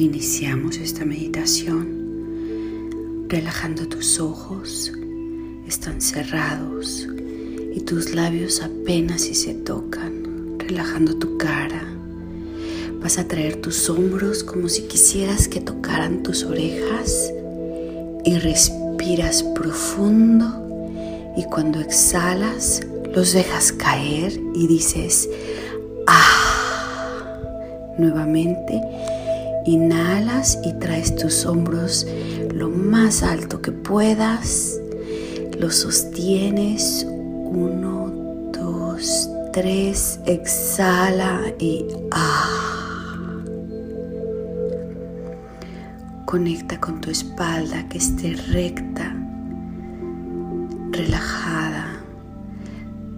Iniciamos esta meditación relajando tus ojos, están cerrados y tus labios apenas si se tocan, relajando tu cara. Vas a traer tus hombros como si quisieras que tocaran tus orejas y respiras profundo y cuando exhalas los dejas caer y dices, ah, nuevamente Inhalas y traes tus hombros lo más alto que puedas. Los sostienes. Uno, dos, tres. Exhala y ah. Conecta con tu espalda que esté recta, relajada.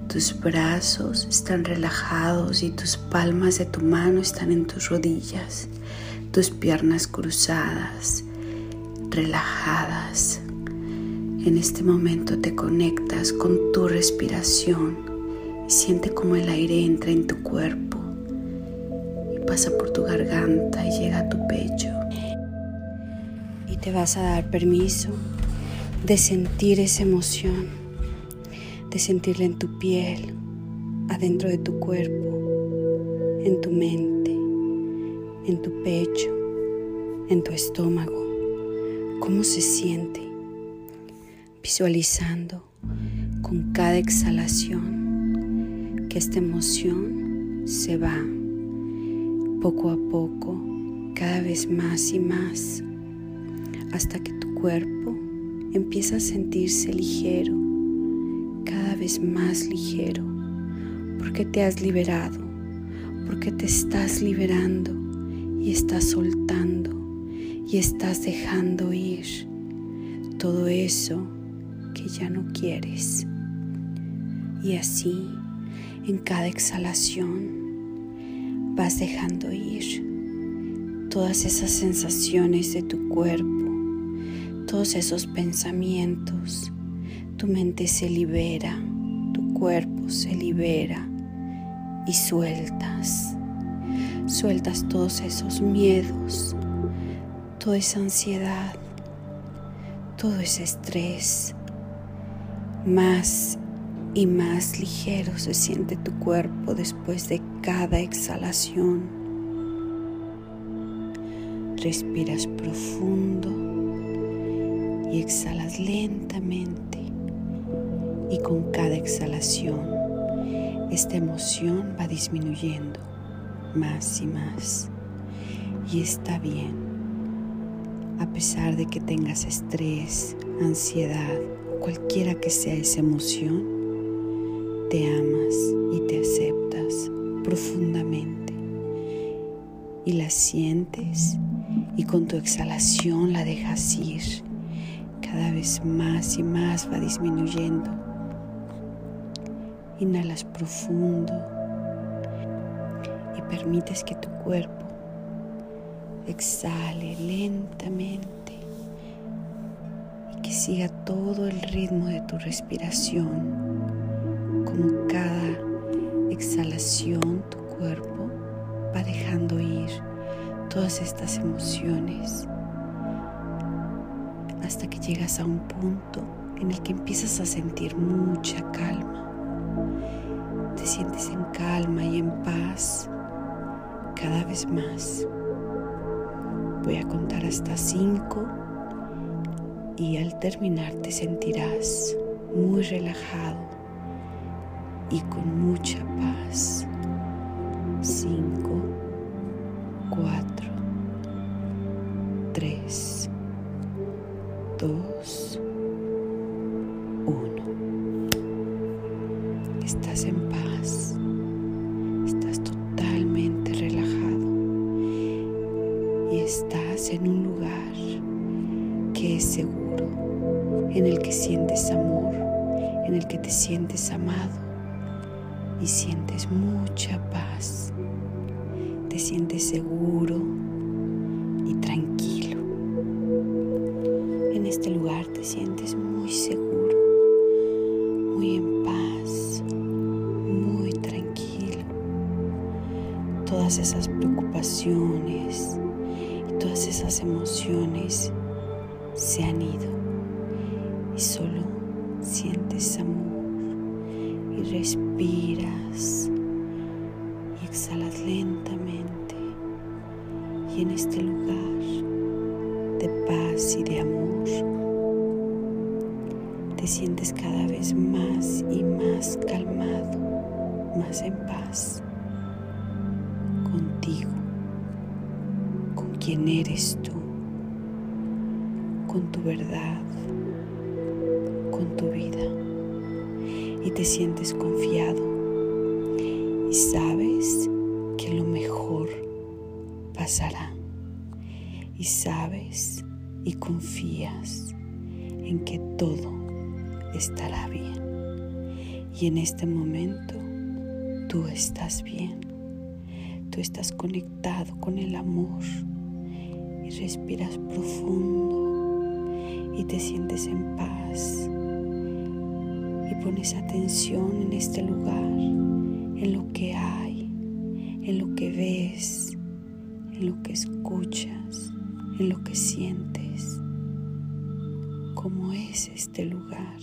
Tus brazos están relajados y tus palmas de tu mano están en tus rodillas tus piernas cruzadas, relajadas. En este momento te conectas con tu respiración y siente como el aire entra en tu cuerpo y pasa por tu garganta y llega a tu pecho. Y te vas a dar permiso de sentir esa emoción, de sentirla en tu piel, adentro de tu cuerpo, en tu mente en tu pecho, en tu estómago, cómo se siente, visualizando con cada exhalación que esta emoción se va poco a poco, cada vez más y más, hasta que tu cuerpo empieza a sentirse ligero, cada vez más ligero, porque te has liberado, porque te estás liberando y estás soltando y estás dejando ir todo eso que ya no quieres. Y así, en cada exhalación, vas dejando ir todas esas sensaciones de tu cuerpo, todos esos pensamientos. Tu mente se libera, tu cuerpo se libera y sueltas sueltas todos esos miedos, toda esa ansiedad, todo ese estrés. Más y más ligero se siente tu cuerpo después de cada exhalación. Respiras profundo y exhalas lentamente. Y con cada exhalación, esta emoción va disminuyendo más y más. Y está bien, a pesar de que tengas estrés, ansiedad cualquiera que sea esa emoción, te amas y te aceptas profundamente y la sientes y con tu exhalación la dejas ir. Cada vez más y más va disminuyendo. Inhalas profundo y permites que tu cuerpo exhale lentamente y que siga todo el ritmo de tu respiración. Como cada exhalación tu cuerpo va dejando ir todas estas emociones hasta que llegas a un punto en el que empiezas a sentir mucha calma. Te sientes en calma y en paz cada vez más. Voy a contar hasta cinco y al terminar te sentirás muy relajado y con mucha paz. Cinco, cuatro, tres, dos, uno. Estás en paz. Y estás en un lugar que es seguro, en el que sientes amor, en el que te sientes amado y sientes mucha paz. Te sientes seguro y tranquilo. En este lugar te sientes muy seguro, muy en paz, muy tranquilo. Todas esas preocupaciones todas esas emociones se han ido y solo sientes amor y respiras y exhalas lentamente y en este lugar de paz y de amor te sientes cada vez más y más calmado, más en paz contigo, con quien eres tú con tu verdad, con tu vida. Y te sientes confiado y sabes que lo mejor pasará. Y sabes y confías en que todo estará bien. Y en este momento tú estás bien. Tú estás conectado con el amor respiras profundo y te sientes en paz y pones atención en este lugar, en lo que hay, en lo que ves, en lo que escuchas, en lo que sientes. ¿Cómo es este lugar?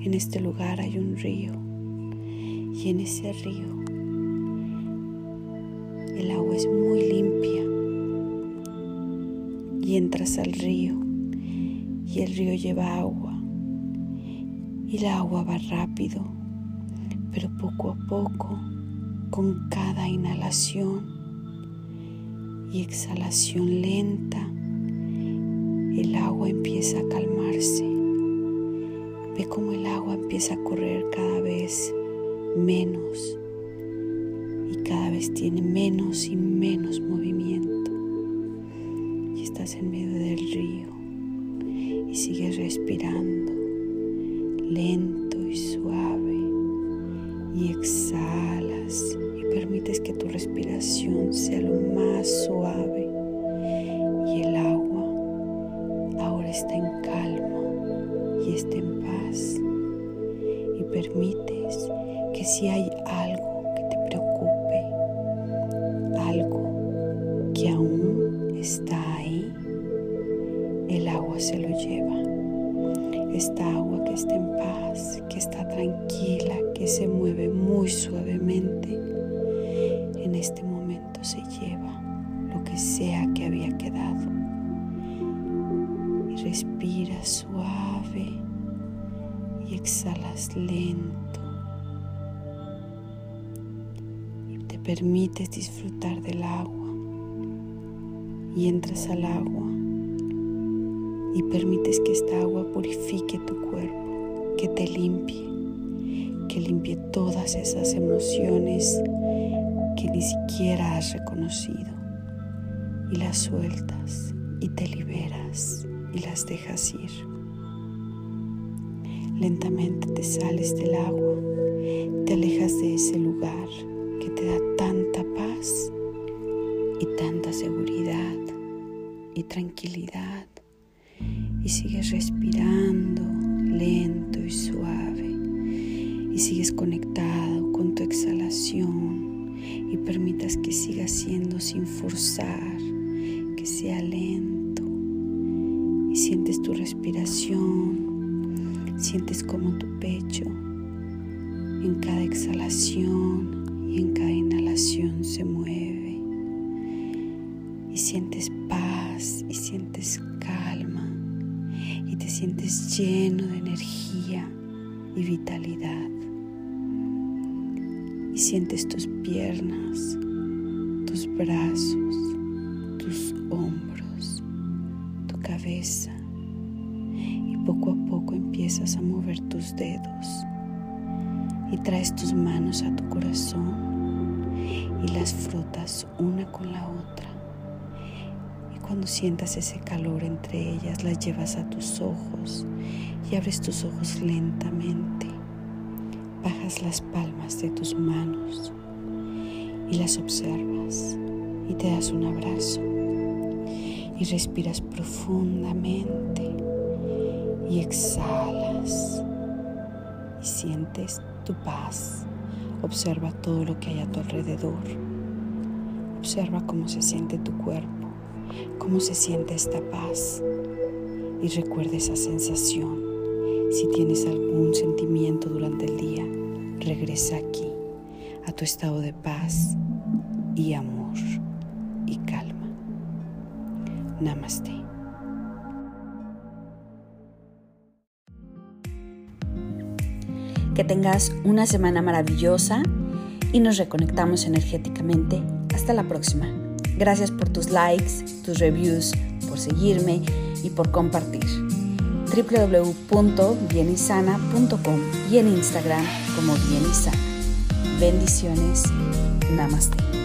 En este lugar hay un río y en ese río el agua es muy limpia y entras al río y el río lleva agua y la agua va rápido, pero poco a poco, con cada inhalación y exhalación lenta, el agua empieza a calmarse. Ve cómo el agua empieza a correr cada vez menos y cada vez tiene menos y menos movimiento estás en medio del río y sigues respirando lento y suave y exhalas y permites que tu respiración sea lo más suave y el agua ahora está en calma y está en paz y permites que si hay tranquila, que se mueve muy suavemente, en este momento se lleva lo que sea que había quedado. Y respiras suave y exhalas lento. Te permites disfrutar del agua. Y entras al agua y permites que esta agua purifique tu cuerpo, que te limpie, que limpie todas esas emociones que ni siquiera has reconocido. Y las sueltas y te liberas y las dejas ir. Lentamente te sales del agua, te alejas de ese lugar que te da tanta paz y tanta seguridad y tranquilidad. Y sigues respirando lento y suave y sigues conectado con tu exhalación y permitas que siga siendo sin forzar, que sea lento y sientes tu respiración, sientes como tu pecho en cada exhalación y en cada inhalación se mueve y sientes paz y sientes calma y te sientes lleno de energía y vitalidad. Y sientes tus piernas, tus brazos, tus hombros, tu cabeza. Y poco a poco empiezas a mover tus dedos y traes tus manos a tu corazón y las frotas una con la otra. Y cuando sientas ese calor entre ellas, las llevas a tus ojos y abres tus ojos lentamente. Las palmas de tus manos y las observas y te das un abrazo y respiras profundamente y exhalas y sientes tu paz. Observa todo lo que hay a tu alrededor. Observa cómo se siente tu cuerpo, cómo se siente esta paz y recuerda esa sensación. Si tienes algún sentimiento durante el día, regresa aquí a tu estado de paz y amor y calma. Namaste. Que tengas una semana maravillosa y nos reconectamos energéticamente. Hasta la próxima. Gracias por tus likes, tus reviews, por seguirme y por compartir. www.bienisana.com y en Instagram como Bienisana. Bendiciones. Namaste.